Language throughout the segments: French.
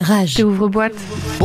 Rage. Ouvre-boîte.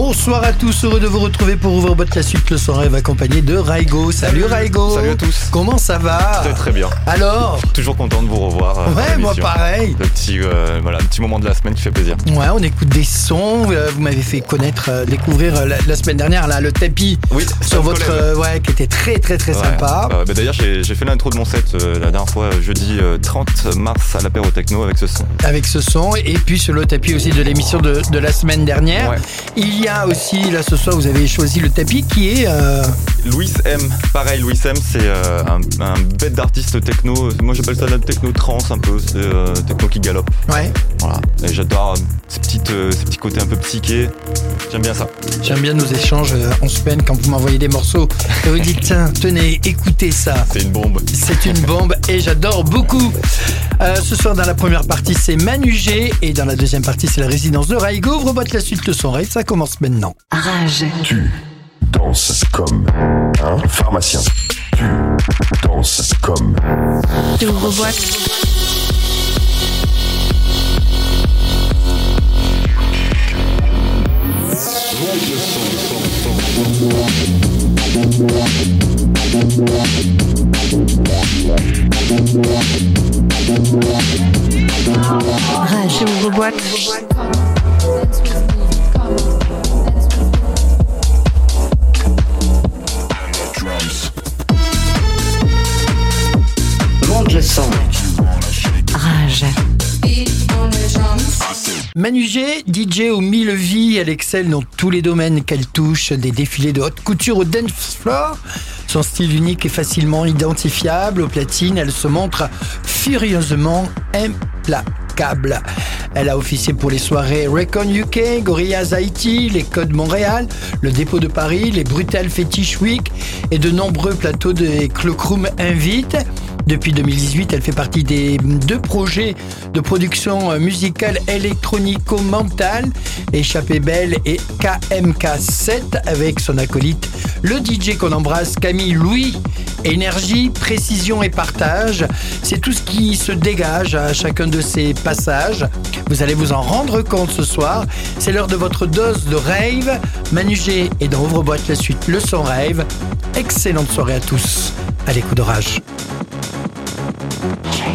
Bonsoir à tous, heureux de vous retrouver pour ouvrir boîte la suite le son rêve accompagné de Raigo. Salut, Raigo. Salut à tous. Comment ça va Très très bien. Alors Toujours content de vous revoir. euh, Ouais, moi pareil. Le petit, euh, voilà, petit moment de la semaine qui fait plaisir. Ouais, on écoute des sons. euh, Vous m'avez fait connaître, euh, découvrir euh, la, la semaine dernière là, le tapis Oui, sur votre, euh, ouais, qui était très très très Ouais. sympa. Euh, bah, D'ailleurs, j'ai fait l'intro de mon set euh, la dernière fois, euh, jeudi euh, 30 mars à l'apéro techno avec ce son. avec ce son et puis sur le tapis aussi de l'émission de, de la semaine dernière. Ouais. Il y a aussi, là ce soir, vous avez choisi le tapis qui est... euh, Louis M, pareil, Louis M, c'est euh, un, un bête d'artiste techno. Moi, j'appelle ça la techno trance un peu. C'est euh, techno qui galope. ouais, Voilà. Et j'adore euh, ces, petites, ces petits côtés un peu psychés. J'aime bien ça. j'aime bien nos échanges en semaine quand vous m'envoyez des morceaux et vous dites tiens, tenez, écoutez ça. C'est une bombe. C'est une bombe et j'adore beaucoup. Ce soir, dans la première partie, c'est Manu G et dans la deuxième partie, c'est la résidence de Raigo. Boîte la suite de son rêve, ça commence maintenant. Rage. Tu danses comme un pharmacien. Tu danses comme Ouvre-boîte. Rage. Ouvre-boîte. Monte Manu G, DJ aux mille vies, elle excelle dans tous les domaines qu'elle touche, des défilés de haute couture au dance floor. Son style unique est facilement identifiable. Au platine, elle se montre furieusement implacable. Elle a officié pour les soirées Recon UK, Gorillaz Haïti, les Codes Montréal, le Dépôt de Paris, les Brutal Fetish Week et de nombreux plateaux des Cloakroom Invite. Depuis 2018, elle fait partie des deux projets de production euh, musicale électronico-mentale, Échappée Belle et KMK7, avec son acolyte, le DJ qu'on embrasse, Camille Louis. Énergie, précision et partage, c'est tout ce qui se dégage à chacun de ces passages. Vous allez vous en rendre compte ce soir. C'est l'heure de votre dose de rave. Manu G est dans Ouvre-boîte la suite, le son rave. Excellente soirée à tous. Allez, coup d'orage. Yeah.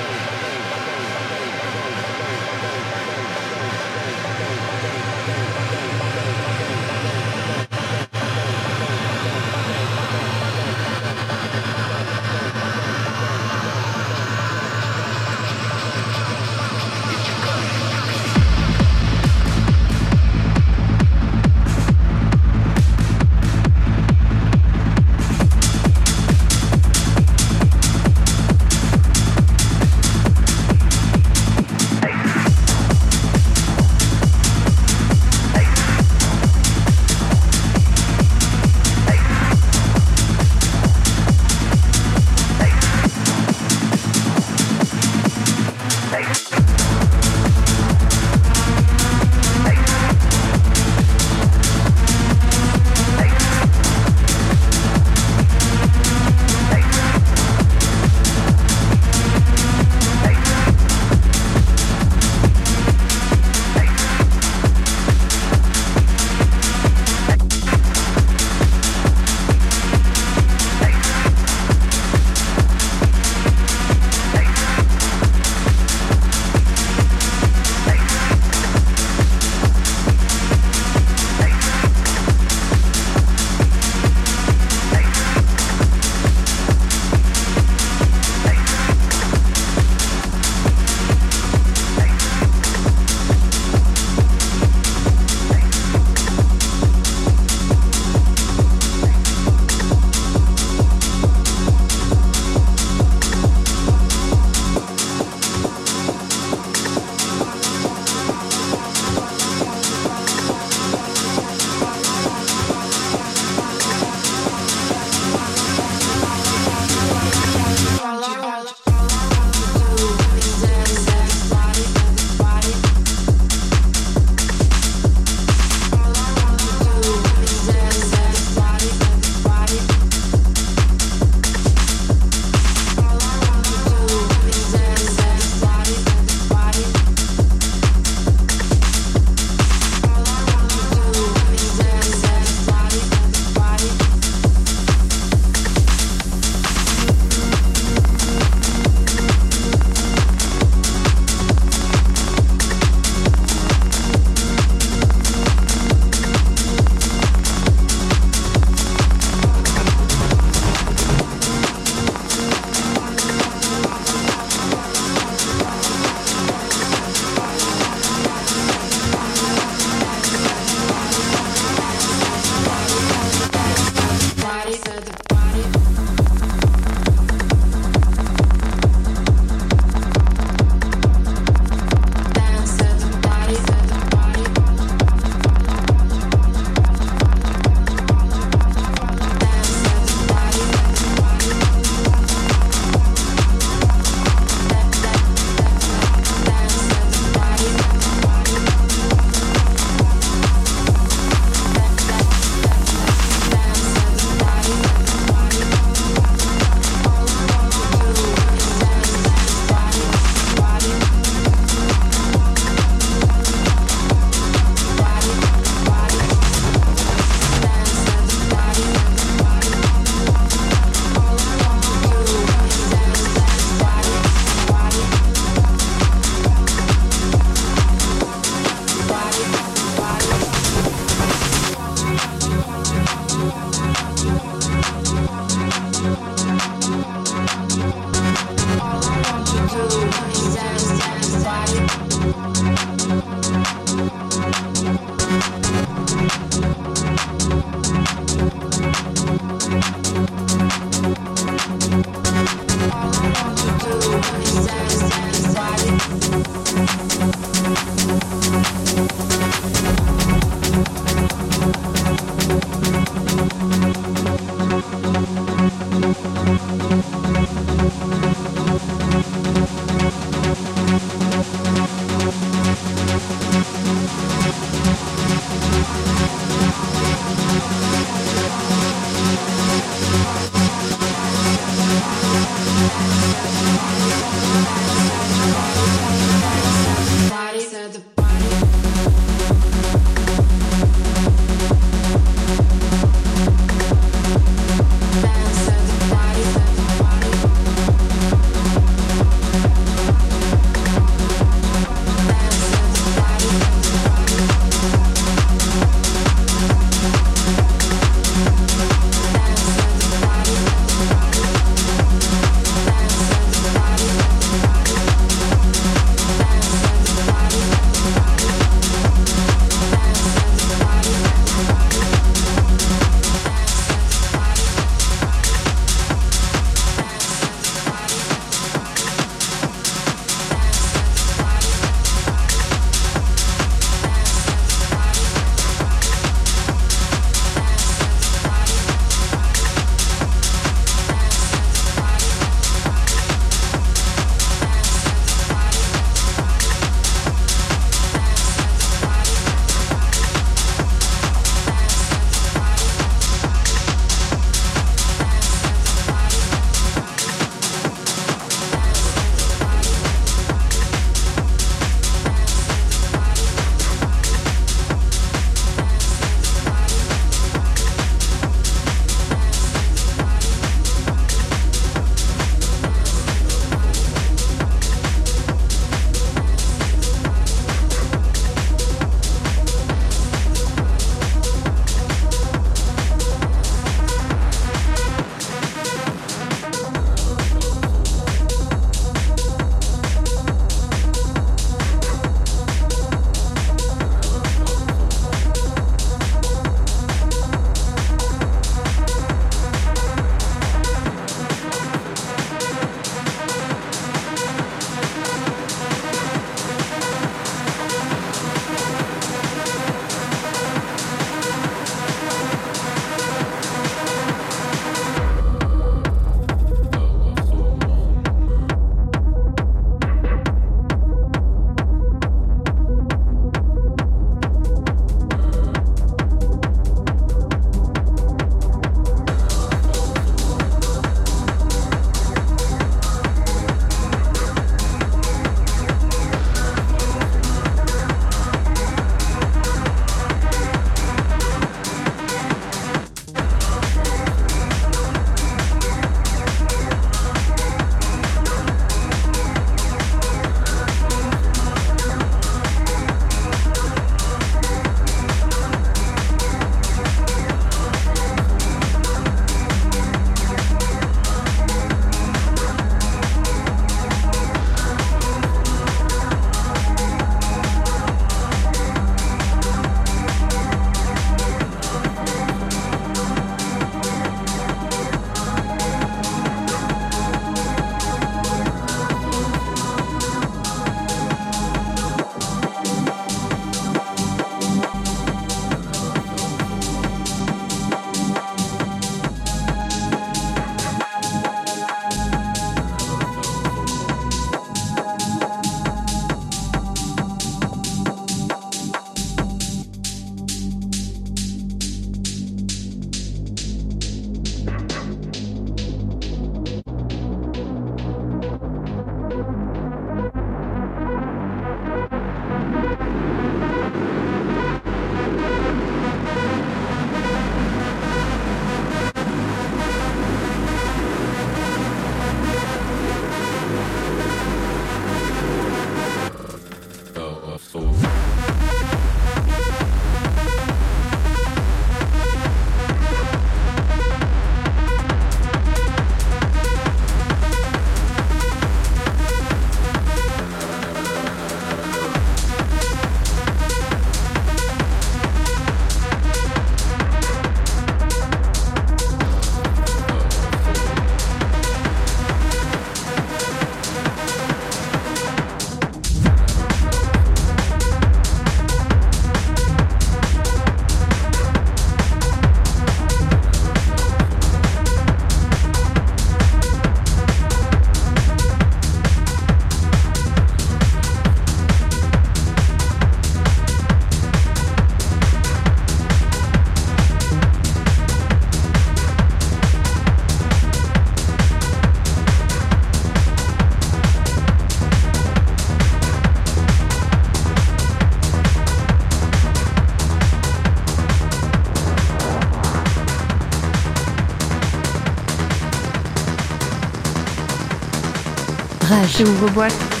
Rage. J'ouvre boîte.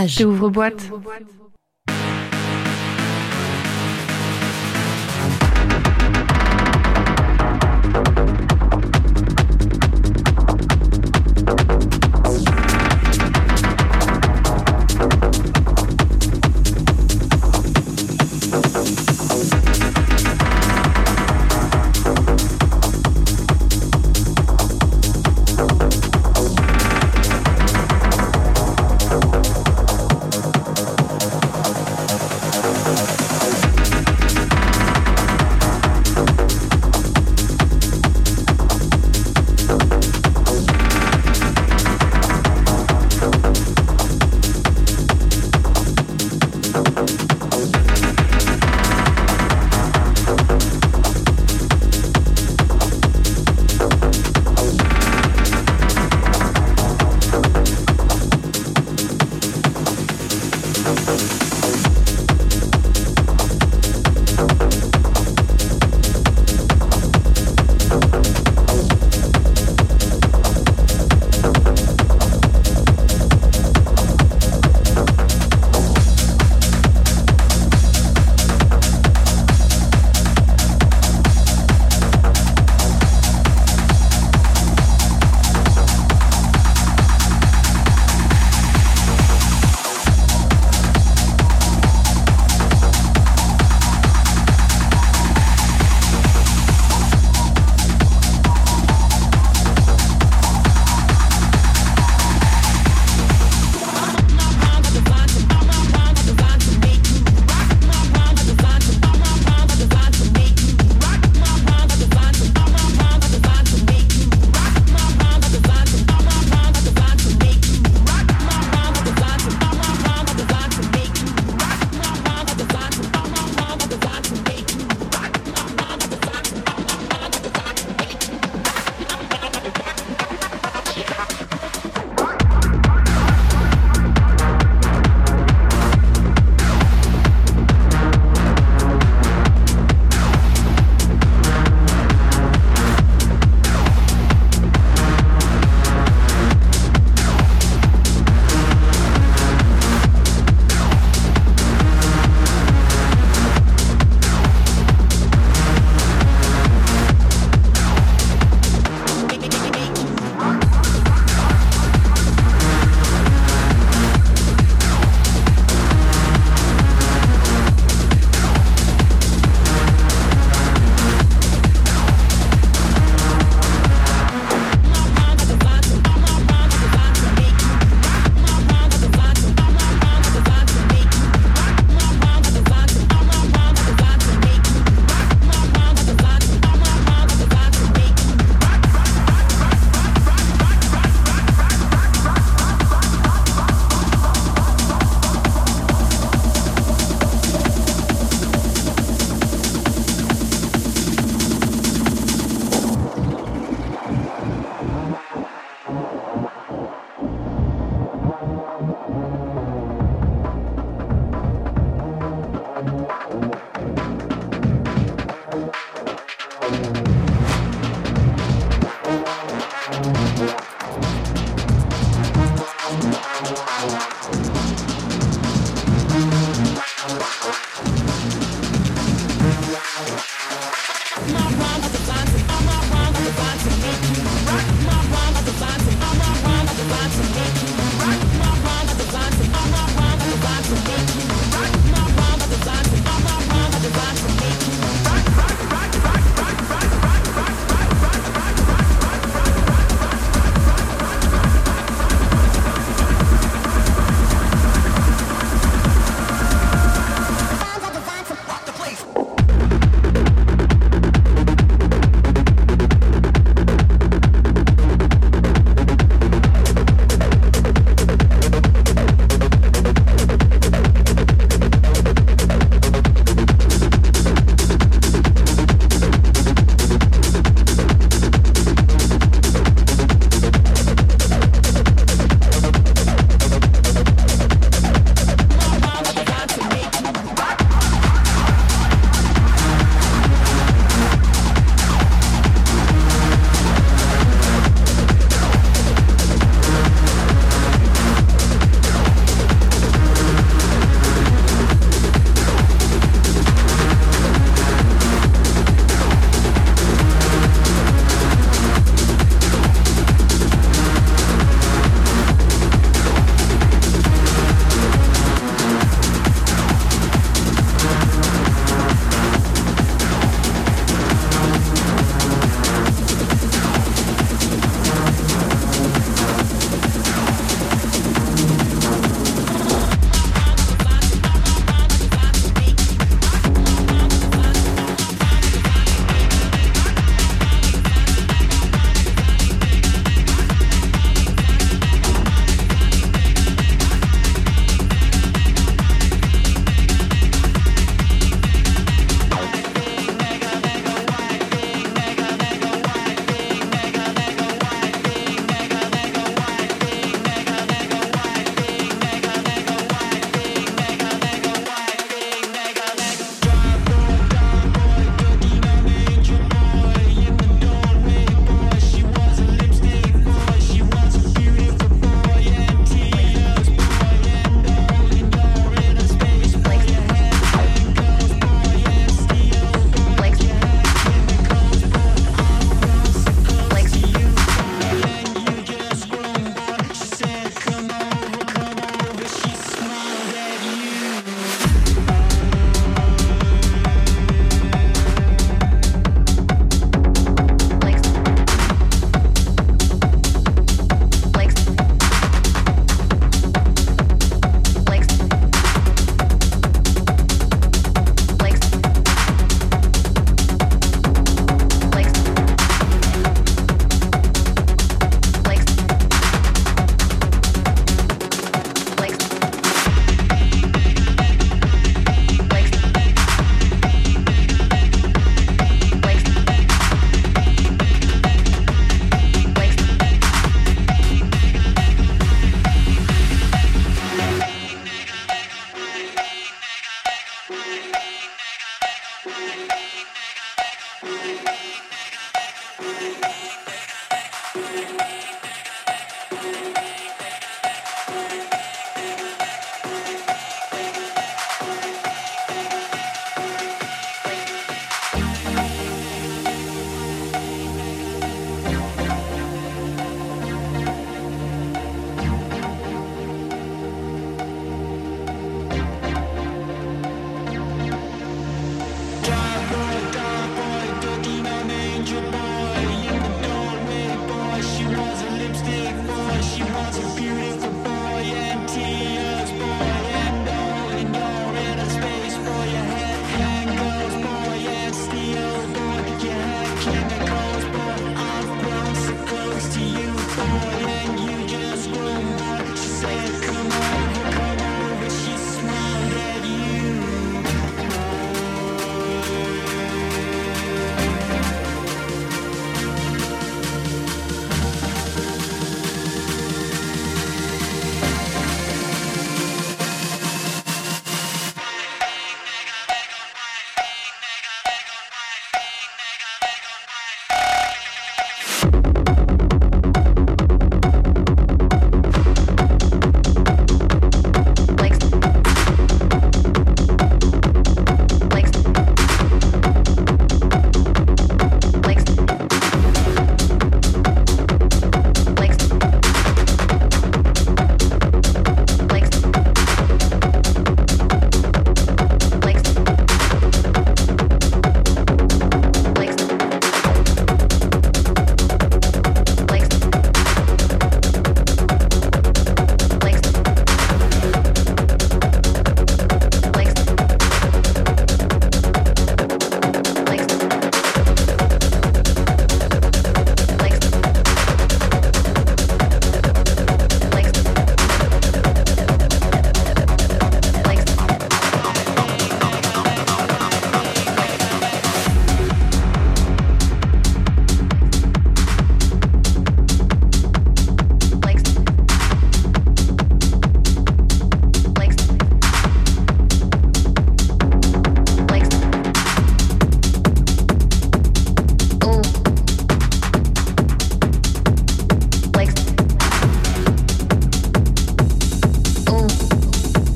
Rage. ouvre-boîte.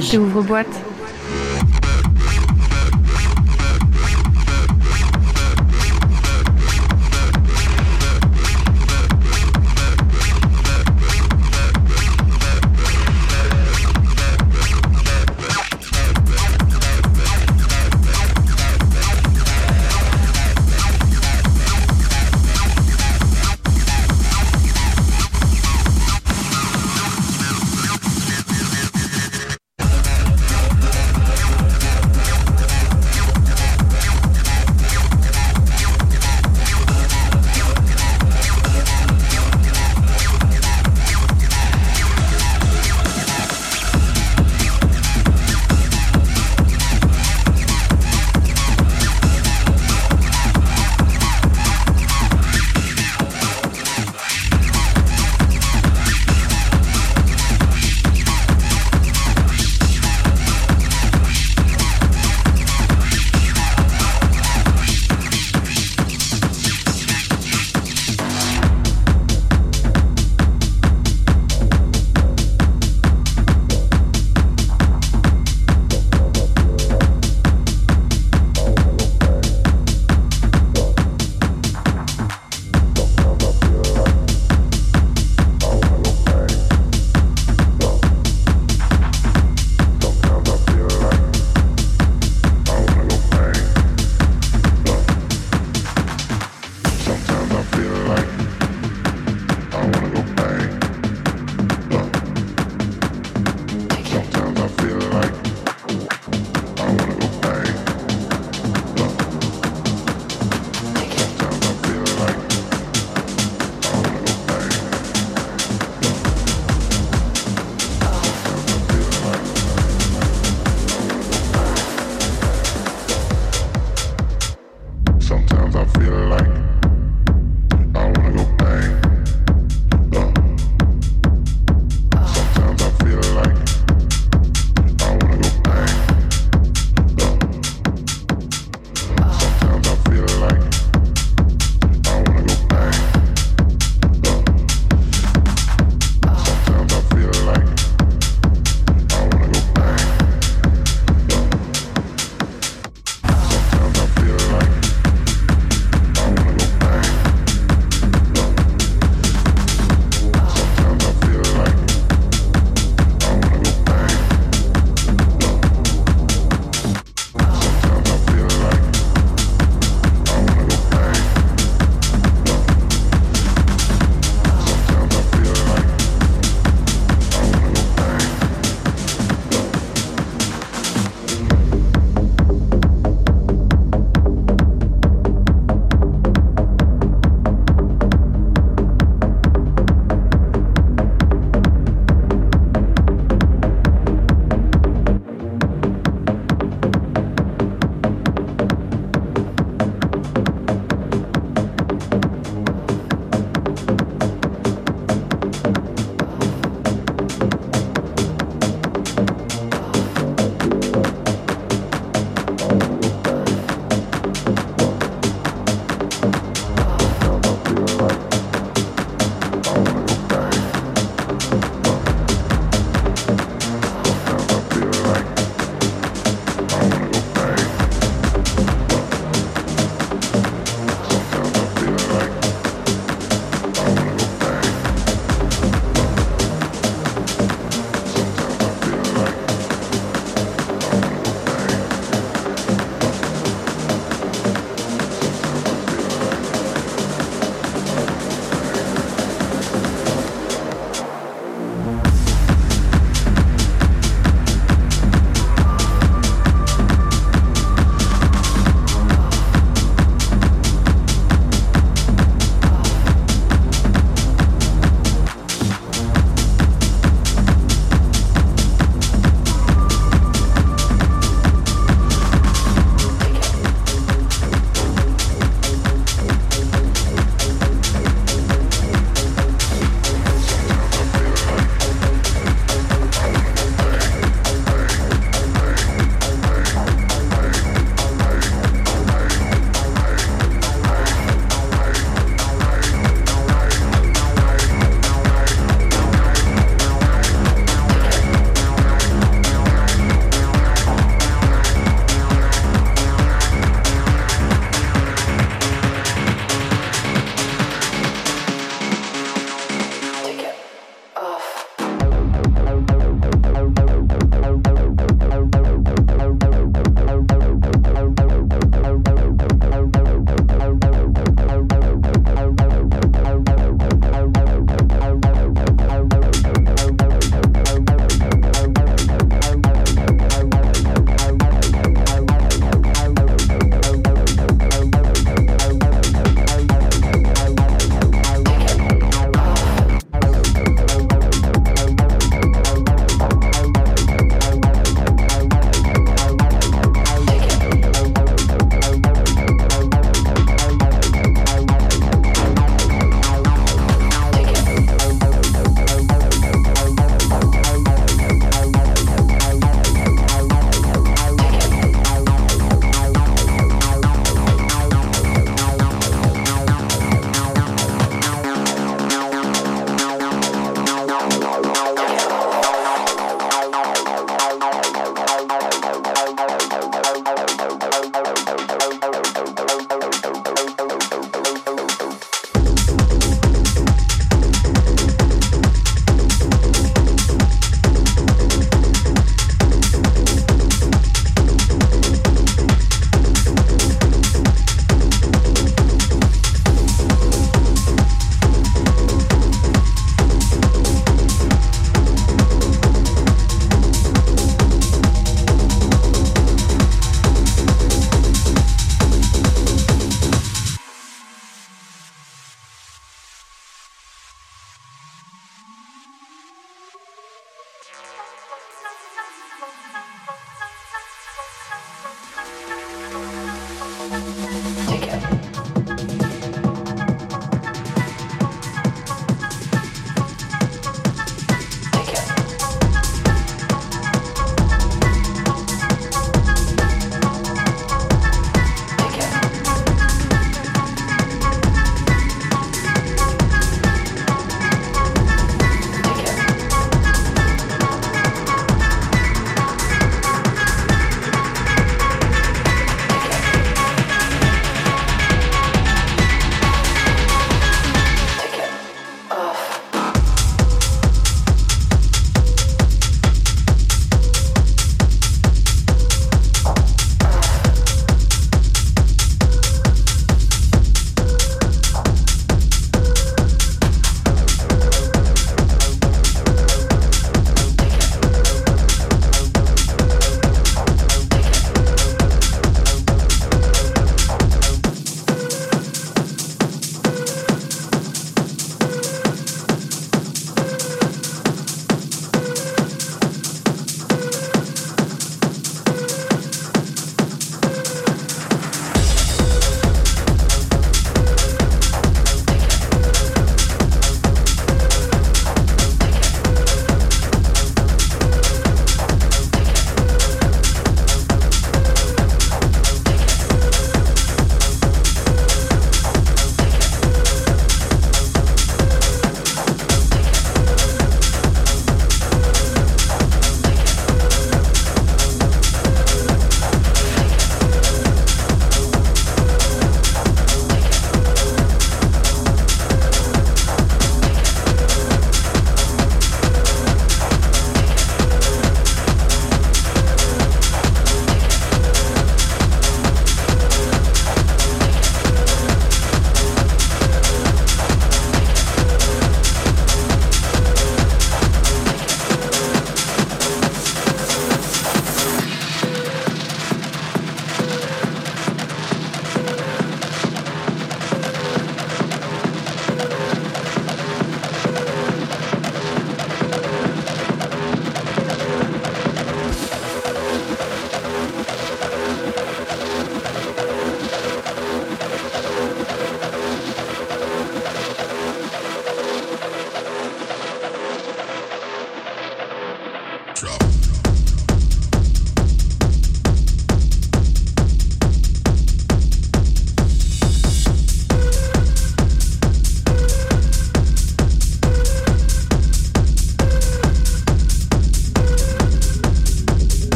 J'ouvre-boîte. Manu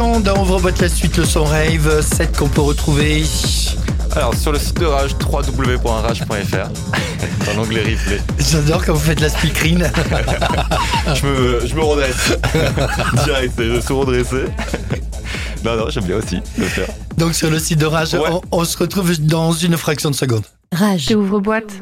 l'instant dans Ouvre-boîte la suite, le son rave, 7 qu'on peut retrouver. Alors sur le site de Rage, www.rage.fr, dans l'onglet replay. J'adore quand vous faites la speakerine. je, me, je me redresse. Direct, je suis redressé. Non, non, j'aime bien aussi le faire. Donc sur le site de Rage, Ouais. on, on se retrouve dans une fraction de seconde. Rage. Ouvre-boîte.